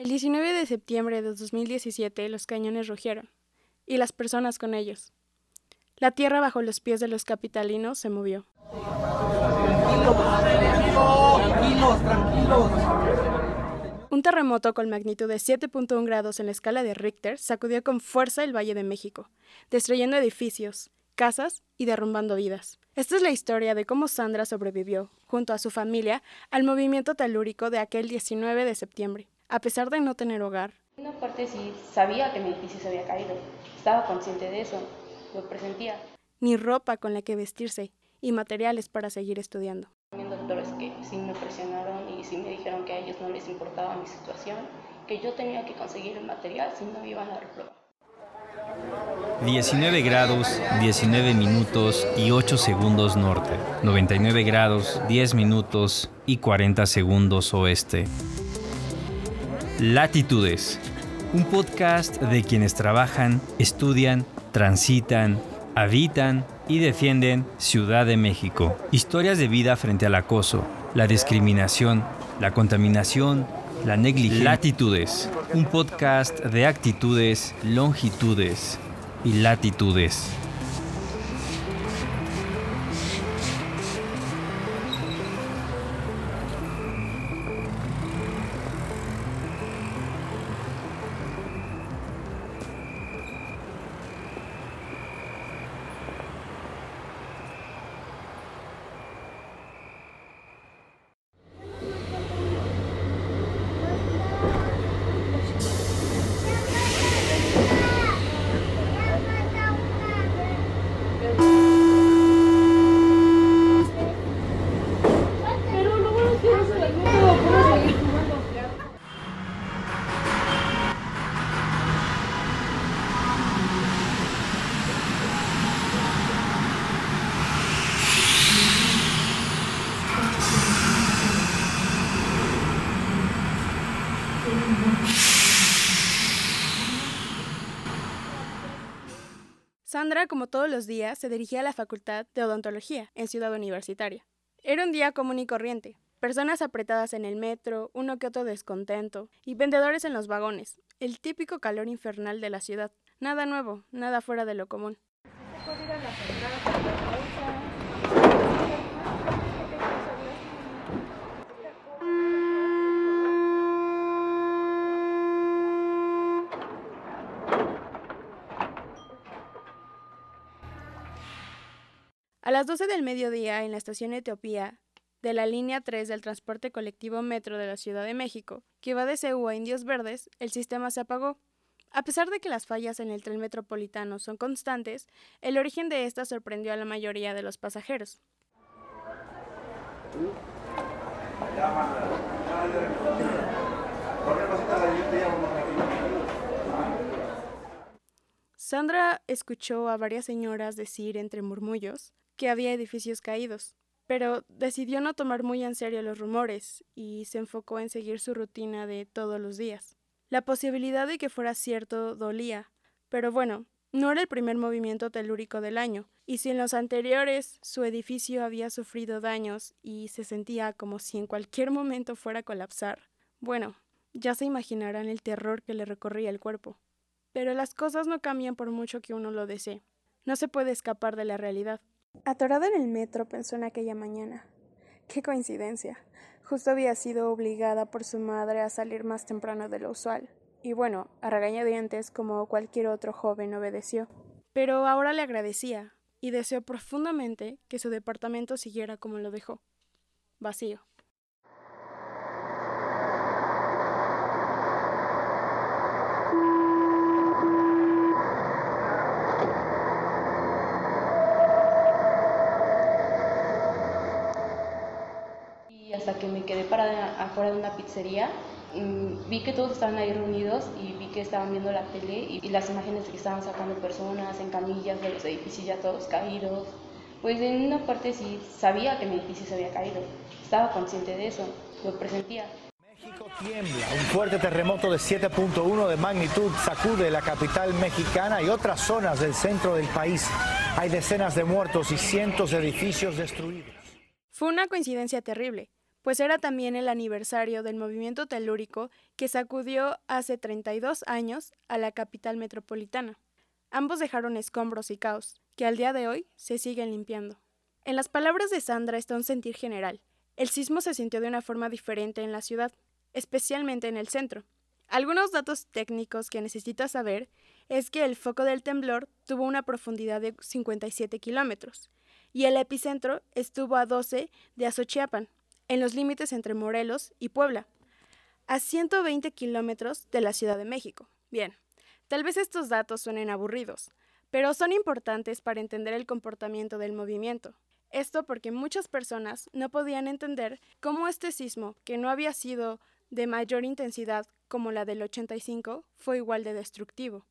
El 19 de septiembre de 2017 los cañones rugieron, y las personas con ellos. La tierra bajo los pies de los capitalinos se movió. Un terremoto con magnitud de 7.1 grados en la escala de Richter sacudió con fuerza el Valle de México, destruyendo edificios, casas y derrumbando vidas. Esta es la historia de cómo Sandra sobrevivió, junto a su familia, al movimiento telúrico de aquel 19 de septiembre. A pesar de no tener hogar, una parte sí sabía que mi edificio se había caído, estaba consciente de eso, lo presentía. Ni ropa con la que vestirse y materiales para seguir estudiando. También doctores que sí me presionaron y sí me dijeron que a ellos no les importaba mi situación, que yo tenía que conseguir el material si no me iban a reprobar. 19 grados, 19 minutos y 8 segundos norte. 99 grados, 10 minutos y 40 segundos oeste. Latitudes. Un podcast de quienes trabajan, estudian, transitan, habitan y defienden Ciudad de México. Historias de vida frente al acoso, la discriminación, la contaminación, la negligencia. Latitudes. Un podcast de actitudes, longitudes y latitudes. Sandra, como todos los días, se dirigía a la Facultad de Odontología en Ciudad Universitaria. Era un día común y corriente. Personas apretadas en el metro, uno que otro descontento, y vendedores en los vagones. El típico calor infernal de la ciudad. Nada nuevo, nada fuera de lo común. A las 12 del mediodía, en la estación Etiopía, de la línea 3 del transporte colectivo Metro de la Ciudad de México, que va de Ceú a Indios Verdes, el sistema se apagó. A pesar de que las fallas en el tren metropolitano son constantes, el origen de esta sorprendió a la mayoría de los pasajeros. Sandra escuchó a varias señoras decir entre murmullos que había edificios caídos, pero decidió no tomar muy en serio los rumores y se enfocó en seguir su rutina de todos los días. La posibilidad de que fuera cierto dolía, pero bueno, no era el primer movimiento telúrico del año, y si en los anteriores su edificio había sufrido daños y se sentía como si en cualquier momento fuera a colapsar, bueno, ya se imaginarán el terror que le recorría el cuerpo. Pero las cosas no cambian por mucho que uno lo desee. No se puede escapar de la realidad. Atorada en el metro pensó en aquella mañana. Qué coincidencia. Justo había sido obligada por su madre a salir más temprano de lo usual. Y bueno, a regañadientes como cualquier otro joven obedeció. Pero ahora le agradecía y deseó profundamente que su departamento siguiera como lo dejó. Vacío. Que me quedé parada afuera de una pizzería, vi que todos estaban ahí reunidos y vi que estaban viendo la tele y, las imágenes de que estaban sacando personas en camillas de los edificios ya todos caídos. Pues en una parte sí sabía que mi edificio se había caído, estaba consciente de eso, lo presentía. México tiembla, un fuerte terremoto de 7.1 de magnitud sacude la capital mexicana y otras zonas del centro del país. Hay decenas de muertos y cientos de edificios destruidos. Fue una coincidencia terrible pues era también el aniversario del movimiento telúrico que sacudió hace 32 años a la capital metropolitana. Ambos dejaron escombros y caos, que al día de hoy se siguen limpiando. En las palabras de Sandra está un sentir general. El sismo se sintió de una forma diferente en la ciudad, especialmente en el centro. Algunos datos técnicos que necesitas saber es que el foco del temblor tuvo una profundidad de 57 kilómetros y el epicentro estuvo a 12 de Azochiapan, en los límites entre Morelos y Puebla, a 120 kilómetros de la Ciudad de México. Bien, tal vez estos datos suenen aburridos, pero son importantes para entender el comportamiento del movimiento. Esto porque muchas personas no podían entender cómo este sismo, que no había sido de mayor intensidad como la del 85, fue igual de destructivo.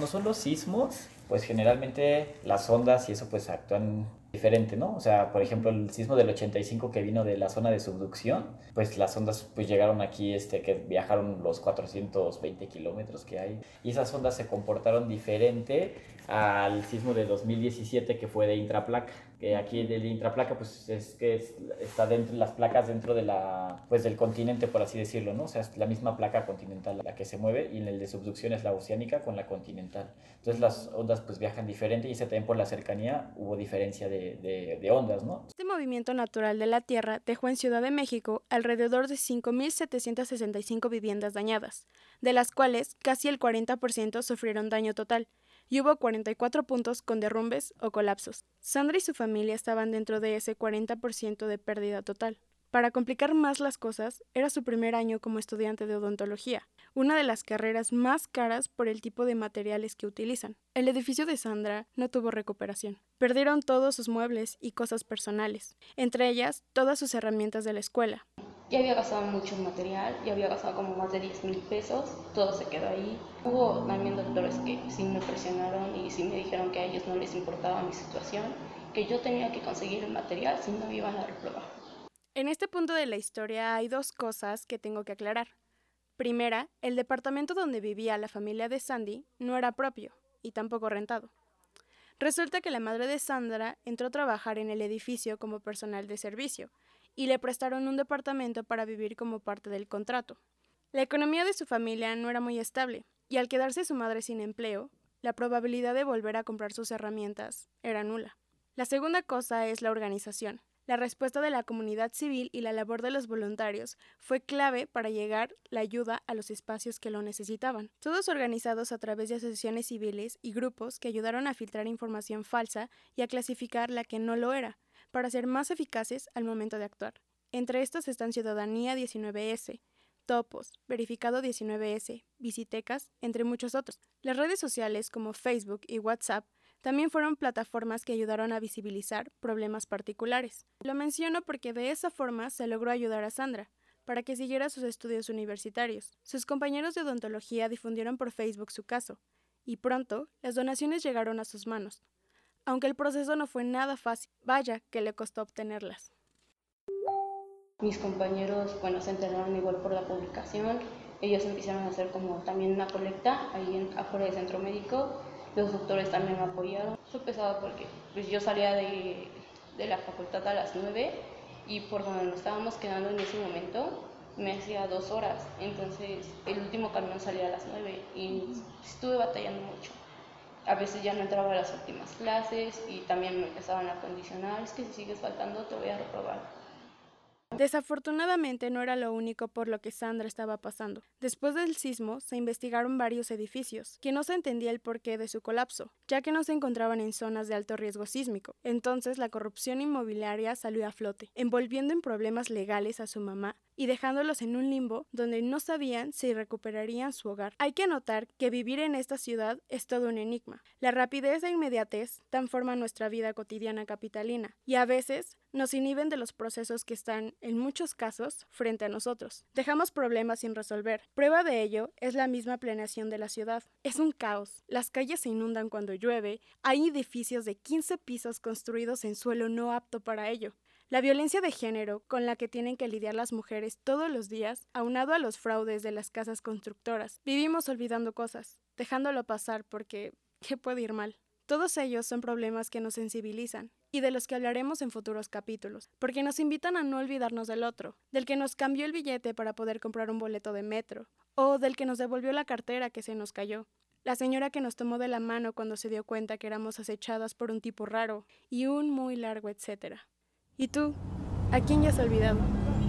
No son los sismos, pues generalmente las ondas y eso pues actúan diferente, ¿no? O sea, por ejemplo, el sismo del 85 que vino de la zona de subducción, pues las ondas pues llegaron aquí, este, que viajaron los 420 kilómetros que hay, y esas ondas se comportaron diferente al sismo de 2017 que fue de intraplaca que aquí de intraplaca pues es que está dentro las placas dentro de la pues del continente por así decirlo no o sea es la misma placa continental la que se mueve y en el de subducción es la oceánica con la continental. Entonces las ondas pues viajan diferente y ese también por la cercanía hubo diferencia de, de, de ondas no este movimiento natural de la tierra dejó en Ciudad de México alrededor de 5.765 viviendas dañadas de las cuales casi el 40% sufrieron daño total y hubo 44 puntos con derrumbes o colapsos. Sandra y su familia estaban dentro de ese 40% de pérdida total. Para complicar más las cosas, era su primer año como estudiante de odontología, una de las carreras más caras por el tipo de materiales que utilizan. El edificio de Sandra no tuvo recuperación. Perdieron todos sus muebles y cosas personales, entre ellas todas sus herramientas de la escuela, ya había gastado mucho material, ya había gastado como más de 10 mil pesos, todo se quedó ahí. Hubo también doctores que sí me presionaron y sí me dijeron que a ellos no les importaba mi situación, que yo tenía que conseguir el material si no me iban a reprobar. En este punto de la historia hay dos cosas que tengo que aclarar. Primera, el departamento donde vivía la familia de Sandy no era propio y tampoco rentado. Resulta que la madre de Sandra entró a trabajar en el edificio como personal de servicio, y le prestaron un departamento para vivir como parte del contrato. La economía de su familia no era muy estable, y al quedarse su madre sin empleo, la probabilidad de volver a comprar sus herramientas era nula. La segunda cosa es la organización. La respuesta de la comunidad civil y la labor de los voluntarios fue clave para llegar la ayuda a los espacios que lo necesitaban. Todos organizados a través de asociaciones civiles y grupos que ayudaron a filtrar información falsa y a clasificar la que no lo era, para ser más eficaces al momento de actuar. Entre estos están Ciudadanía 19S, Topos, Verificado 19S, Visitecas, entre muchos otros. Las redes sociales como Facebook y WhatsApp también fueron plataformas que ayudaron a visibilizar problemas particulares. Lo menciono porque de esa forma se logró ayudar a Sandra, para que siguiera sus estudios universitarios. Sus compañeros de odontología difundieron por Facebook su caso, y pronto las donaciones llegaron a sus manos aunque el proceso no fue nada fácil, vaya que le costó obtenerlas. Mis compañeros, bueno, se enteraron igual por la publicación, ellos empezaron a hacer como también una colecta ahí en, afuera del centro médico, los doctores también me apoyaron. Fue pesado porque pues, yo salía de, de la facultad a las 9 y por donde nos estábamos quedando en ese momento me hacía dos horas, entonces el último camión salía a las 9 y estuve batallando mucho a veces ya no entraba a las últimas clases y también me empezaban a condicionar, es que si sigues faltando te voy a reprobar. Desafortunadamente no era lo único por lo que Sandra estaba pasando. Después del sismo se investigaron varios edificios, que no se entendía el porqué de su colapso, ya que no se encontraban en zonas de alto riesgo sísmico. Entonces la corrupción inmobiliaria salió a flote, envolviendo en problemas legales a su mamá y dejándolos en un limbo donde no sabían si recuperarían su hogar. Hay que notar que vivir en esta ciudad es todo un enigma. La rapidez e inmediatez tan forman nuestra vida cotidiana capitalina y a veces nos inhiben de los procesos que están, en muchos casos, frente a nosotros. Dejamos problemas sin resolver. Prueba de ello es la misma planeación de la ciudad. Es un caos. Las calles se inundan cuando llueve. Hay edificios de 15 pisos construidos en suelo no apto para ello. La violencia de género con la que tienen que lidiar las mujeres todos los días, aunado a los fraudes de las casas constructoras. Vivimos olvidando cosas, dejándolo pasar porque ¿qué puede ir mal? Todos ellos son problemas que nos sensibilizan y de los que hablaremos en futuros capítulos, porque nos invitan a no olvidarnos del otro, del que nos cambió el billete para poder comprar un boleto de metro, o del que nos devolvió la cartera que se nos cayó, la señora que nos tomó de la mano cuando se dio cuenta que éramos acechadas por un tipo raro, y un muy largo etcétera. ¿Y tú? ¿A quién ya has olvidado?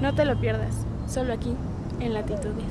No te lo pierdas, solo aquí, en Latitudes.